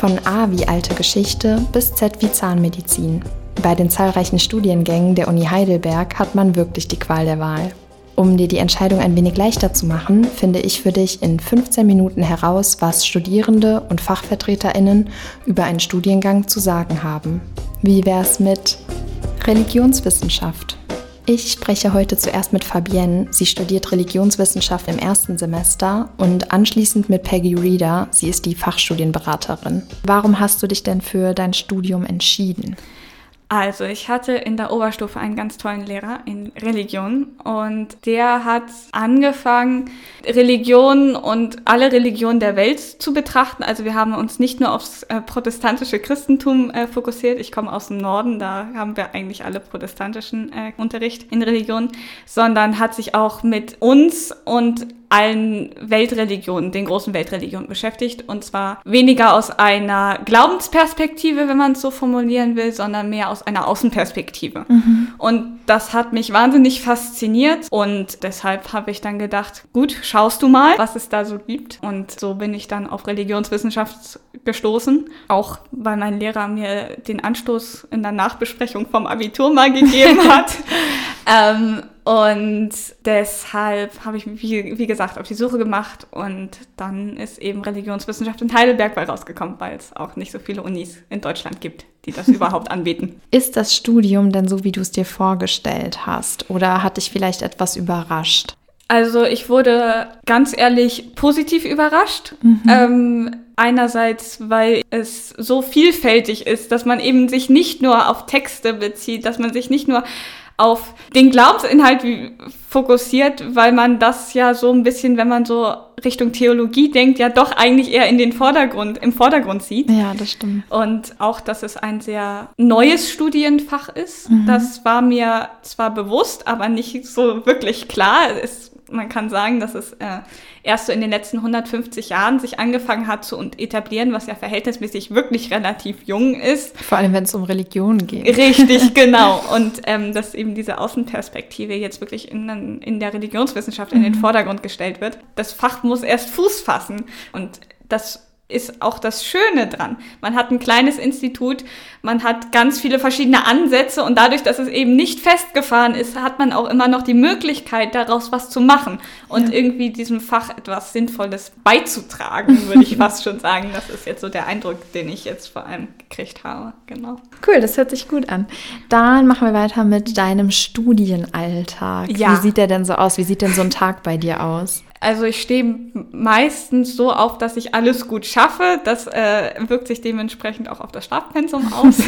Von A wie alte Geschichte bis Z wie Zahnmedizin. Bei den zahlreichen Studiengängen der Uni Heidelberg hat man wirklich die Qual der Wahl. Um dir die Entscheidung ein wenig leichter zu machen, finde ich für dich in 15 Minuten heraus, was Studierende und Fachvertreterinnen über einen Studiengang zu sagen haben. Wie wär's mit Religionswissenschaft? Ich spreche heute zuerst mit Fabienne. Sie studiert Religionswissenschaft im ersten Semester und anschließend mit Peggy Reeder. Sie ist die Fachstudienberaterin. Warum hast du dich denn für dein Studium entschieden? Also, ich hatte in der Oberstufe einen ganz tollen Lehrer in Religion und der hat angefangen, Religion und alle Religionen der Welt zu betrachten. Also, wir haben uns nicht nur aufs äh, protestantische Christentum äh, fokussiert. Ich komme aus dem Norden, da haben wir eigentlich alle protestantischen äh, Unterricht in Religion, sondern hat sich auch mit uns und allen Weltreligionen, den großen Weltreligionen beschäftigt. Und zwar weniger aus einer Glaubensperspektive, wenn man es so formulieren will, sondern mehr aus einer Außenperspektive. Mhm. Und das hat mich wahnsinnig fasziniert. Und deshalb habe ich dann gedacht, gut, schaust du mal, was es da so gibt. Und so bin ich dann auf Religionswissenschaft gestoßen. Auch weil mein Lehrer mir den Anstoß in der Nachbesprechung vom Abitur mal gegeben hat. ähm, und deshalb habe ich mich, wie, wie, gesagt, auf die Suche gemacht und dann ist eben Religionswissenschaft in Heidelberg bei rausgekommen, weil es auch nicht so viele Unis in Deutschland gibt, die das überhaupt anbieten. Ist das Studium denn so, wie du es dir vorgestellt hast oder hat dich vielleicht etwas überrascht? Also ich wurde ganz ehrlich positiv überrascht. Mhm. Ähm, einerseits, weil es so vielfältig ist, dass man eben sich nicht nur auf Texte bezieht, dass man sich nicht nur auf den Glaubensinhalt fokussiert, weil man das ja so ein bisschen, wenn man so Richtung Theologie denkt, ja doch eigentlich eher in den Vordergrund, im Vordergrund sieht. Ja, das stimmt. Und auch, dass es ein sehr neues Studienfach ist, mhm. das war mir zwar bewusst, aber nicht so wirklich klar. Es man kann sagen, dass es äh, erst so in den letzten 150 Jahren sich angefangen hat zu etablieren, was ja verhältnismäßig wirklich relativ jung ist. Vor allem, wenn es um Religion geht. Richtig, genau. Und ähm, dass eben diese Außenperspektive jetzt wirklich in, in der Religionswissenschaft in den mhm. Vordergrund gestellt wird. Das Fach muss erst Fuß fassen. Und das ist auch das Schöne dran. Man hat ein kleines Institut, man hat ganz viele verschiedene Ansätze und dadurch, dass es eben nicht festgefahren ist, hat man auch immer noch die Möglichkeit, daraus was zu machen und ja. irgendwie diesem Fach etwas Sinnvolles beizutragen, würde ich fast schon sagen. Das ist jetzt so der Eindruck, den ich jetzt vor allem gekriegt habe. Genau. Cool, das hört sich gut an. Dann machen wir weiter mit deinem Studienalltag. Ja. Wie sieht der denn so aus? Wie sieht denn so ein Tag bei dir aus? Also ich stehe meistens so auf, dass ich alles gut schaffe. Das äh, wirkt sich dementsprechend auch auf das Schlafpensum aus.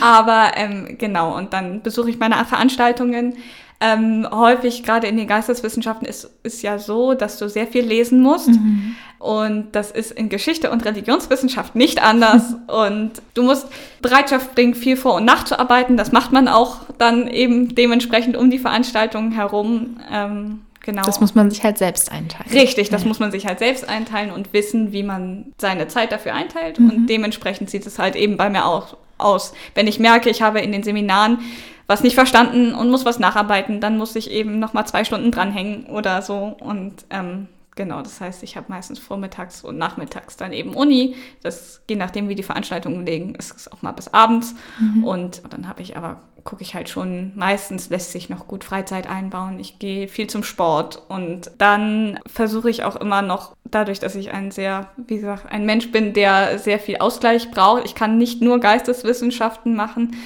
Aber ähm, genau, und dann besuche ich meine Veranstaltungen. Ähm, häufig, gerade in den Geisteswissenschaften, ist es ja so, dass du sehr viel lesen musst. Mhm. Und das ist in Geschichte und Religionswissenschaft nicht anders. und du musst Bereitschaft bringen, viel vor- und nachzuarbeiten. Das macht man auch dann eben dementsprechend um die Veranstaltungen herum. Ähm, Genau. Das muss man sich halt selbst einteilen. Richtig, das ja. muss man sich halt selbst einteilen und wissen, wie man seine Zeit dafür einteilt. Mhm. Und dementsprechend sieht es halt eben bei mir auch aus. Wenn ich merke, ich habe in den Seminaren was nicht verstanden und muss was nacharbeiten, dann muss ich eben nochmal zwei Stunden dranhängen oder so. Und ähm, genau, das heißt, ich habe meistens vormittags und nachmittags dann eben Uni. Das je nachdem, wie die Veranstaltungen legen, ist es auch mal bis abends. Mhm. Und dann habe ich aber gucke ich halt schon, meistens lässt sich noch gut Freizeit einbauen. Ich gehe viel zum Sport und dann versuche ich auch immer noch, dadurch, dass ich ein sehr, wie gesagt, ein Mensch bin, der sehr viel Ausgleich braucht. Ich kann nicht nur Geisteswissenschaften machen.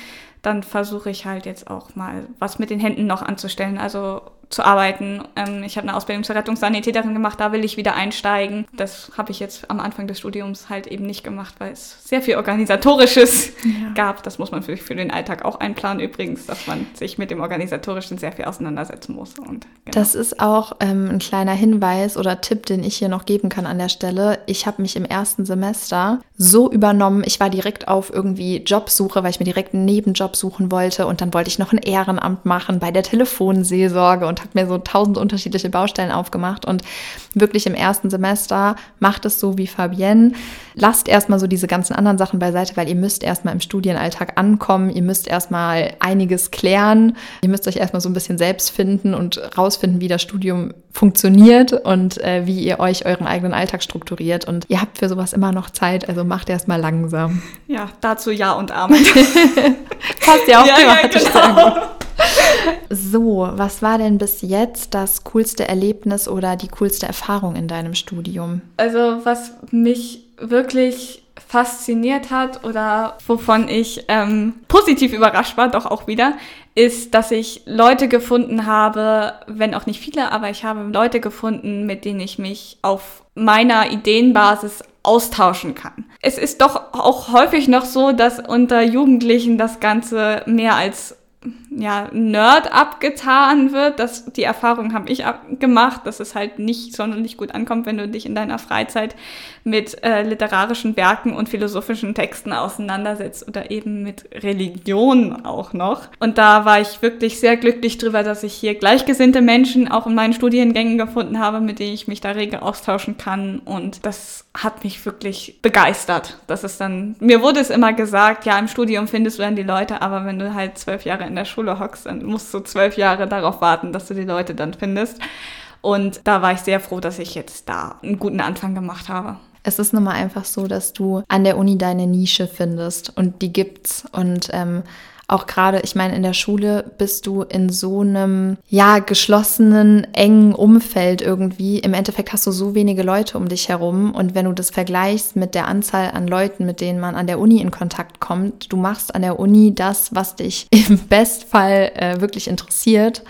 Dann versuche ich halt jetzt auch mal was mit den Händen noch anzustellen. Also zu arbeiten. Ähm, ich habe eine Ausbildung zur Rettungssanitäterin gemacht, da will ich wieder einsteigen. Das habe ich jetzt am Anfang des Studiums halt eben nicht gemacht, weil es sehr viel Organisatorisches ja. gab. Das muss man für, für den Alltag auch einplanen übrigens, dass man sich mit dem Organisatorischen sehr viel auseinandersetzen muss. Und, genau. Das ist auch ähm, ein kleiner Hinweis oder Tipp, den ich hier noch geben kann an der Stelle. Ich habe mich im ersten Semester so übernommen, ich war direkt auf irgendwie Jobsuche, weil ich mir direkt einen Nebenjob suchen wollte und dann wollte ich noch ein Ehrenamt machen bei der Telefonseelsorge und und hat mir so tausend unterschiedliche Baustellen aufgemacht. Und wirklich im ersten Semester macht es so wie Fabienne. Lasst erstmal so diese ganzen anderen Sachen beiseite, weil ihr müsst erstmal im Studienalltag ankommen. Ihr müsst erstmal einiges klären. Ihr müsst euch erstmal so ein bisschen selbst finden und rausfinden, wie das Studium funktioniert und äh, wie ihr euch euren eigenen Alltag strukturiert. Und ihr habt für sowas immer noch Zeit, also macht erstmal langsam. Ja, dazu Ja und Amen. Passt ja auch ja, thematisch ja, genau. So, was war denn bis jetzt das coolste Erlebnis oder die coolste Erfahrung in deinem Studium? Also, was mich wirklich fasziniert hat oder wovon ich ähm, positiv überrascht war, doch auch wieder, ist, dass ich Leute gefunden habe, wenn auch nicht viele, aber ich habe Leute gefunden, mit denen ich mich auf meiner Ideenbasis austauschen kann. Es ist doch auch häufig noch so, dass unter Jugendlichen das Ganze mehr als ja, Nerd abgetan wird. Das, die Erfahrung habe ich gemacht, dass es halt nicht sonderlich gut ankommt, wenn du dich in deiner Freizeit mit äh, literarischen Werken und philosophischen Texten auseinandersetzt oder eben mit Religion auch noch. Und da war ich wirklich sehr glücklich drüber, dass ich hier gleichgesinnte Menschen auch in meinen Studiengängen gefunden habe, mit denen ich mich da rege austauschen kann. Und das hat mich wirklich begeistert. Das ist dann, mir wurde es immer gesagt, ja, im Studium findest du dann die Leute, aber wenn du halt zwölf Jahre in der Schule hockst, dann musst du zwölf Jahre darauf warten, dass du die Leute dann findest. Und da war ich sehr froh, dass ich jetzt da einen guten Anfang gemacht habe. Es ist nun mal einfach so, dass du an der Uni deine Nische findest und die gibt's. Und ähm, auch gerade, ich meine, in der Schule bist du in so einem, ja, geschlossenen, engen Umfeld irgendwie. Im Endeffekt hast du so wenige Leute um dich herum. Und wenn du das vergleichst mit der Anzahl an Leuten, mit denen man an der Uni in Kontakt kommt, du machst an der Uni das, was dich im Bestfall äh, wirklich interessiert.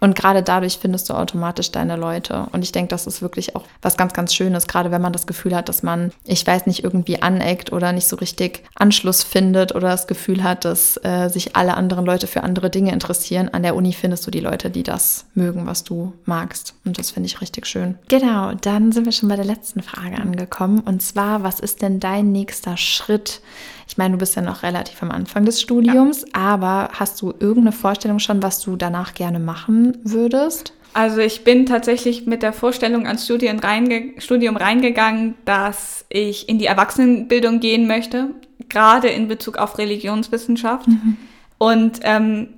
Und gerade dadurch findest du automatisch deine Leute. Und ich denke, das ist wirklich auch was ganz, ganz Schönes, gerade wenn man das Gefühl hat, dass man, ich weiß nicht, irgendwie aneckt oder nicht so richtig Anschluss findet oder das Gefühl hat, dass äh, sich alle anderen Leute für andere Dinge interessieren. An der Uni findest du die Leute, die das mögen, was du magst. Und das finde ich richtig schön. Genau, dann sind wir schon bei der letzten Frage angekommen. Und zwar, was ist denn dein nächster Schritt? Ich meine, du bist ja noch relativ am Anfang des Studiums, ja. aber hast du irgendeine Vorstellung schon, was du danach gerne machen würdest? Also ich bin tatsächlich mit der Vorstellung ans Studien reinge Studium reingegangen, dass ich in die Erwachsenenbildung gehen möchte, gerade in Bezug auf Religionswissenschaft. Mhm. Und ähm,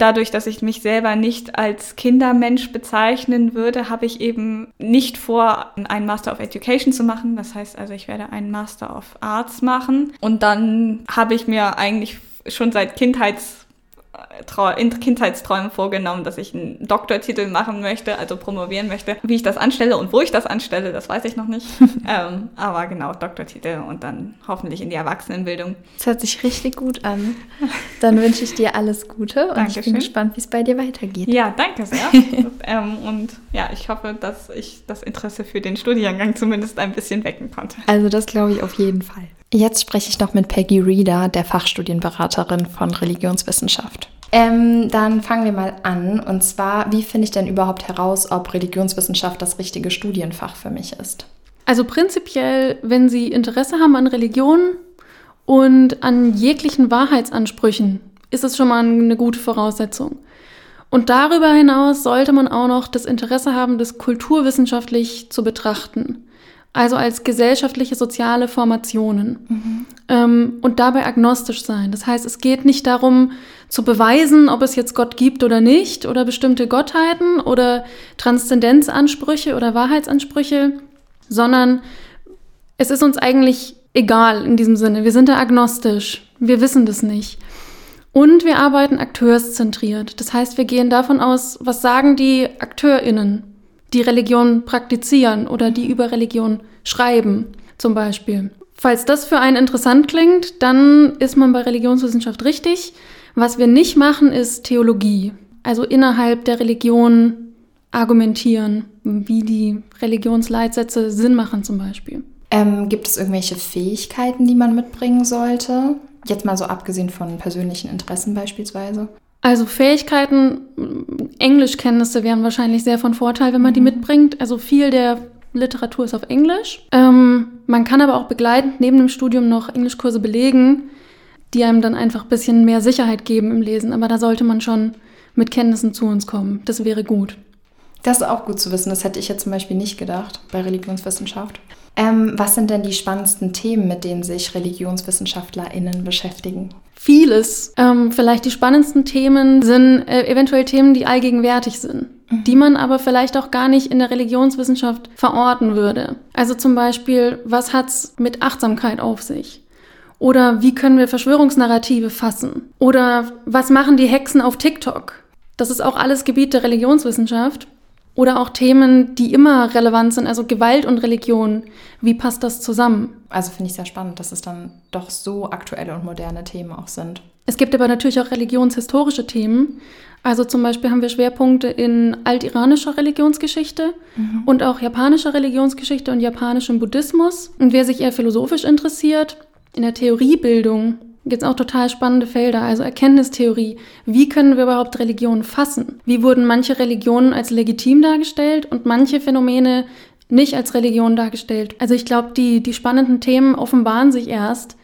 dadurch, dass ich mich selber nicht als Kindermensch bezeichnen würde, habe ich eben nicht vor, einen Master of Education zu machen. Das heißt also, ich werde einen Master of Arts machen. Und dann habe ich mir eigentlich schon seit Kindheits in Kindheitsträumen vorgenommen, dass ich einen Doktortitel machen möchte, also promovieren möchte. Wie ich das anstelle und wo ich das anstelle, das weiß ich noch nicht. ähm, aber genau, Doktortitel und dann hoffentlich in die Erwachsenenbildung. Das hört sich richtig gut an. Dann wünsche ich dir alles Gute und Dankeschön. ich bin gespannt, wie es bei dir weitergeht. Ja, danke sehr. ähm, und ja, ich hoffe, dass ich das Interesse für den Studiengang zumindest ein bisschen wecken konnte. Also das glaube ich auf jeden Fall. Jetzt spreche ich noch mit Peggy Reeder, der Fachstudienberaterin von Religionswissenschaft. Ähm, dann fangen wir mal an. Und zwar, wie finde ich denn überhaupt heraus, ob Religionswissenschaft das richtige Studienfach für mich ist? Also prinzipiell, wenn Sie Interesse haben an Religion und an jeglichen Wahrheitsansprüchen, ist es schon mal eine gute Voraussetzung. Und darüber hinaus sollte man auch noch das Interesse haben, das kulturwissenschaftlich zu betrachten also als gesellschaftliche soziale Formationen. Mhm. Ähm, und dabei agnostisch sein. Das heißt, es geht nicht darum zu beweisen, ob es jetzt Gott gibt oder nicht, oder bestimmte Gottheiten oder Transzendenzansprüche oder Wahrheitsansprüche, sondern es ist uns eigentlich egal in diesem Sinne. Wir sind da agnostisch. Wir wissen das nicht. Und wir arbeiten akteurszentriert. Das heißt, wir gehen davon aus, was sagen die AkteurInnen? die Religion praktizieren oder die über Religion schreiben, zum Beispiel. Falls das für einen interessant klingt, dann ist man bei Religionswissenschaft richtig. Was wir nicht machen, ist Theologie. Also innerhalb der Religion argumentieren, wie die Religionsleitsätze Sinn machen zum Beispiel. Ähm, gibt es irgendwelche Fähigkeiten, die man mitbringen sollte? Jetzt mal so abgesehen von persönlichen Interessen beispielsweise. Also Fähigkeiten, Englischkenntnisse wären wahrscheinlich sehr von Vorteil, wenn man die mhm. mitbringt. Also viel der Literatur ist auf Englisch. Ähm, man kann aber auch begleitend neben dem Studium noch Englischkurse belegen, die einem dann einfach ein bisschen mehr Sicherheit geben im Lesen. Aber da sollte man schon mit Kenntnissen zu uns kommen. Das wäre gut. Das ist auch gut zu wissen. Das hätte ich jetzt zum Beispiel nicht gedacht bei Religionswissenschaft. Ähm, was sind denn die spannendsten Themen, mit denen sich ReligionswissenschaftlerInnen beschäftigen? Vieles. Ähm, vielleicht die spannendsten Themen sind äh, eventuell Themen, die allgegenwärtig sind, mhm. die man aber vielleicht auch gar nicht in der Religionswissenschaft verorten würde. Also zum Beispiel, was hat's mit Achtsamkeit auf sich? Oder wie können wir Verschwörungsnarrative fassen? Oder was machen die Hexen auf TikTok? Das ist auch alles Gebiet der Religionswissenschaft. Oder auch Themen, die immer relevant sind, also Gewalt und Religion. Wie passt das zusammen? Also finde ich sehr spannend, dass es dann doch so aktuelle und moderne Themen auch sind. Es gibt aber natürlich auch religionshistorische Themen. Also zum Beispiel haben wir Schwerpunkte in altiranischer Religionsgeschichte mhm. und auch japanischer Religionsgeschichte und japanischem Buddhismus. Und wer sich eher philosophisch interessiert, in der Theoriebildung gibt es auch total spannende Felder, also Erkenntnistheorie. Wie können wir überhaupt Religionen fassen? Wie wurden manche Religionen als legitim dargestellt und manche Phänomene nicht als Religion dargestellt? Also ich glaube, die, die spannenden Themen offenbaren sich erst.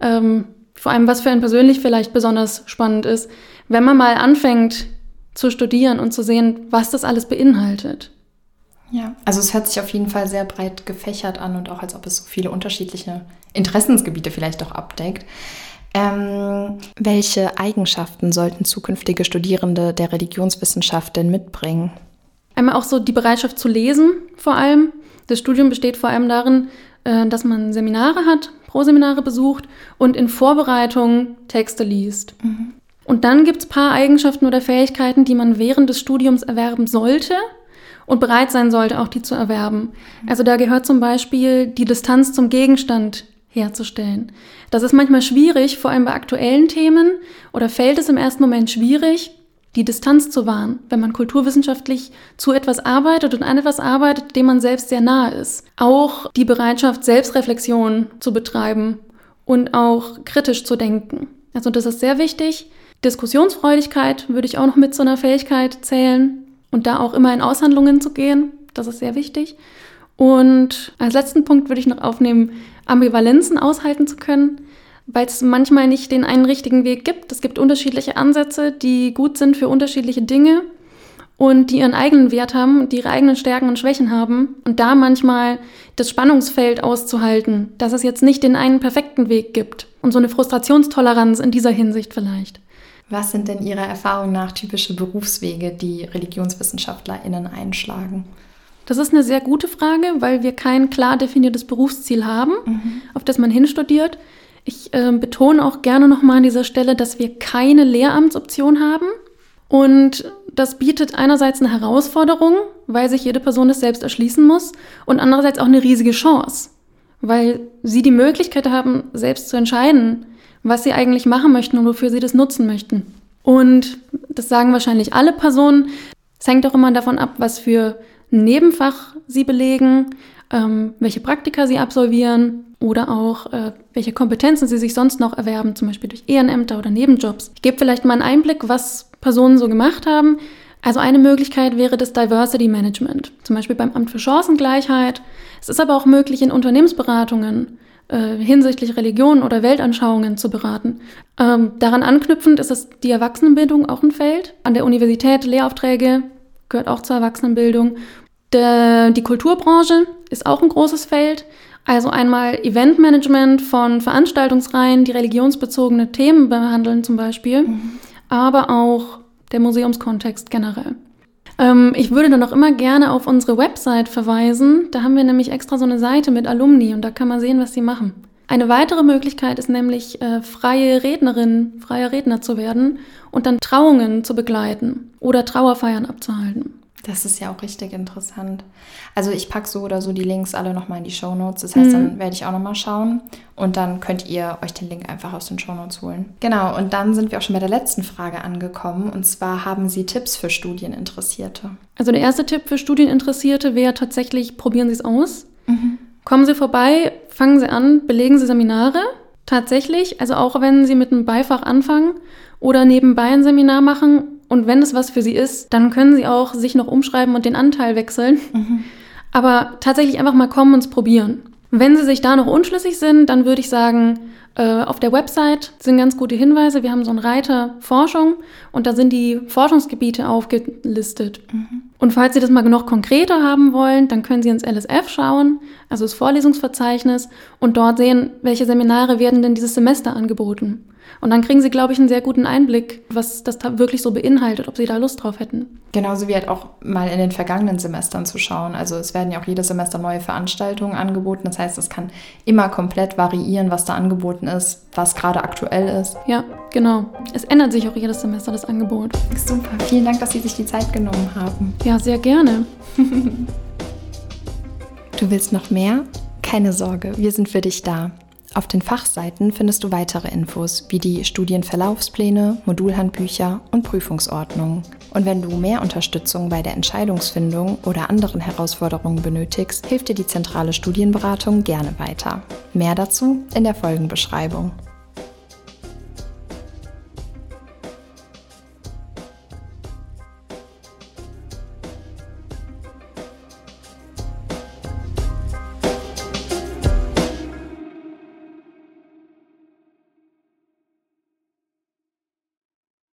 Ähm, vor allem, was für einen persönlich vielleicht besonders spannend ist, wenn man mal anfängt zu studieren und zu sehen, was das alles beinhaltet. Ja, also es hört sich auf jeden Fall sehr breit gefächert an und auch als ob es so viele unterschiedliche Interessensgebiete vielleicht auch abdeckt. Ähm, welche Eigenschaften sollten zukünftige Studierende der Religionswissenschaft denn mitbringen? Einmal auch so die Bereitschaft zu lesen, vor allem. Das Studium besteht vor allem darin, äh, dass man Seminare hat, Proseminare besucht und in Vorbereitung Texte liest. Mhm. Und dann gibt es ein paar Eigenschaften oder Fähigkeiten, die man während des Studiums erwerben sollte und bereit sein sollte, auch die zu erwerben. Also da gehört zum Beispiel die Distanz zum Gegenstand herzustellen. Das ist manchmal schwierig, vor allem bei aktuellen Themen, oder fällt es im ersten Moment schwierig, die Distanz zu wahren, wenn man kulturwissenschaftlich zu etwas arbeitet und an etwas arbeitet, dem man selbst sehr nahe ist. Auch die Bereitschaft, Selbstreflexion zu betreiben und auch kritisch zu denken. Also das ist sehr wichtig. Diskussionsfreudigkeit würde ich auch noch mit so einer Fähigkeit zählen und da auch immer in Aushandlungen zu gehen. Das ist sehr wichtig. Und als letzten Punkt würde ich noch aufnehmen, Ambivalenzen aushalten zu können, weil es manchmal nicht den einen richtigen Weg gibt. Es gibt unterschiedliche Ansätze, die gut sind für unterschiedliche Dinge und die ihren eigenen Wert haben die ihre eigenen Stärken und Schwächen haben. Und da manchmal das Spannungsfeld auszuhalten, dass es jetzt nicht den einen perfekten Weg gibt. Und so eine Frustrationstoleranz in dieser Hinsicht vielleicht. Was sind denn Ihrer Erfahrung nach typische Berufswege, die ReligionswissenschaftlerInnen einschlagen? Das ist eine sehr gute Frage, weil wir kein klar definiertes Berufsziel haben, mhm. auf das man hinstudiert. Ich äh, betone auch gerne nochmal an dieser Stelle, dass wir keine Lehramtsoption haben. Und das bietet einerseits eine Herausforderung, weil sich jede Person es selbst erschließen muss, und andererseits auch eine riesige Chance, weil sie die Möglichkeit haben, selbst zu entscheiden, was sie eigentlich machen möchten und wofür sie das nutzen möchten. Und das sagen wahrscheinlich alle Personen. Es hängt auch immer davon ab, was für Nebenfach sie belegen, ähm, welche Praktika sie absolvieren oder auch äh, welche Kompetenzen sie sich sonst noch erwerben, zum Beispiel durch Ehrenämter oder Nebenjobs. Ich gebe vielleicht mal einen Einblick, was Personen so gemacht haben. Also eine Möglichkeit wäre das Diversity Management, zum Beispiel beim Amt für Chancengleichheit. Es ist aber auch möglich, in Unternehmensberatungen äh, hinsichtlich Religion oder Weltanschauungen zu beraten. Ähm, daran anknüpfend ist es die Erwachsenenbildung auch ein Feld. An der Universität Lehraufträge gehört auch zur Erwachsenenbildung. De, die Kulturbranche ist auch ein großes Feld. Also einmal Eventmanagement von Veranstaltungsreihen, die religionsbezogene Themen behandeln zum Beispiel, mhm. aber auch der Museumskontext generell. Ähm, ich würde dann auch immer gerne auf unsere Website verweisen. Da haben wir nämlich extra so eine Seite mit Alumni und da kann man sehen, was sie machen. Eine weitere Möglichkeit ist nämlich, äh, freie Rednerin, freier Redner zu werden und dann Trauungen zu begleiten oder Trauerfeiern abzuhalten. Das ist ja auch richtig interessant. Also ich packe so oder so die Links alle nochmal in die Show Notes. Das heißt, mhm. dann werde ich auch nochmal schauen und dann könnt ihr euch den Link einfach aus den Show Notes holen. Genau, und dann sind wir auch schon bei der letzten Frage angekommen. Und zwar haben Sie Tipps für Studieninteressierte? Also der erste Tipp für Studieninteressierte wäre tatsächlich, probieren Sie es aus. Mhm. Kommen Sie vorbei, fangen Sie an, belegen Sie Seminare. Tatsächlich, also auch wenn Sie mit einem Beifach anfangen oder nebenbei ein Seminar machen und wenn es was für Sie ist, dann können Sie auch sich noch umschreiben und den Anteil wechseln. Mhm. Aber tatsächlich einfach mal kommen und es probieren. Wenn Sie sich da noch unschlüssig sind, dann würde ich sagen, Äh, auf der Website sind ganz gute Hinweise. Wir haben so einen Reiter Forschung und da sind die Forschungsgebiete aufgelistet. Mhm. Und falls Sie das mal noch konkreter haben wollen, dann können Sie ins LSF schauen, also das Vorlesungsverzeichnis, und dort sehen, welche Seminare werden denn dieses Semester angeboten. Und dann kriegen Sie, glaube ich, einen sehr guten Einblick, was das da wirklich so beinhaltet, ob Sie da Lust drauf hätten. Genauso wie halt auch mal in den vergangenen Semestern zu schauen. Also es werden ja auch jedes Semester neue Veranstaltungen angeboten. Das heißt, es kann immer komplett variieren, was da angeboten ist, was gerade aktuell ist. Ja, genau. Es ändert sich auch jedes Semester das Angebot. Super. Vielen Dank, dass Sie sich die Zeit genommen haben. Ja, sehr gerne. du willst noch mehr? Keine Sorge, wir sind für dich da. Auf den Fachseiten findest du weitere Infos wie die Studienverlaufspläne, Modulhandbücher und Prüfungsordnungen. Und wenn du mehr Unterstützung bei der Entscheidungsfindung oder anderen Herausforderungen benötigst, hilft dir die zentrale Studienberatung gerne weiter. Mehr dazu in der Folgenbeschreibung.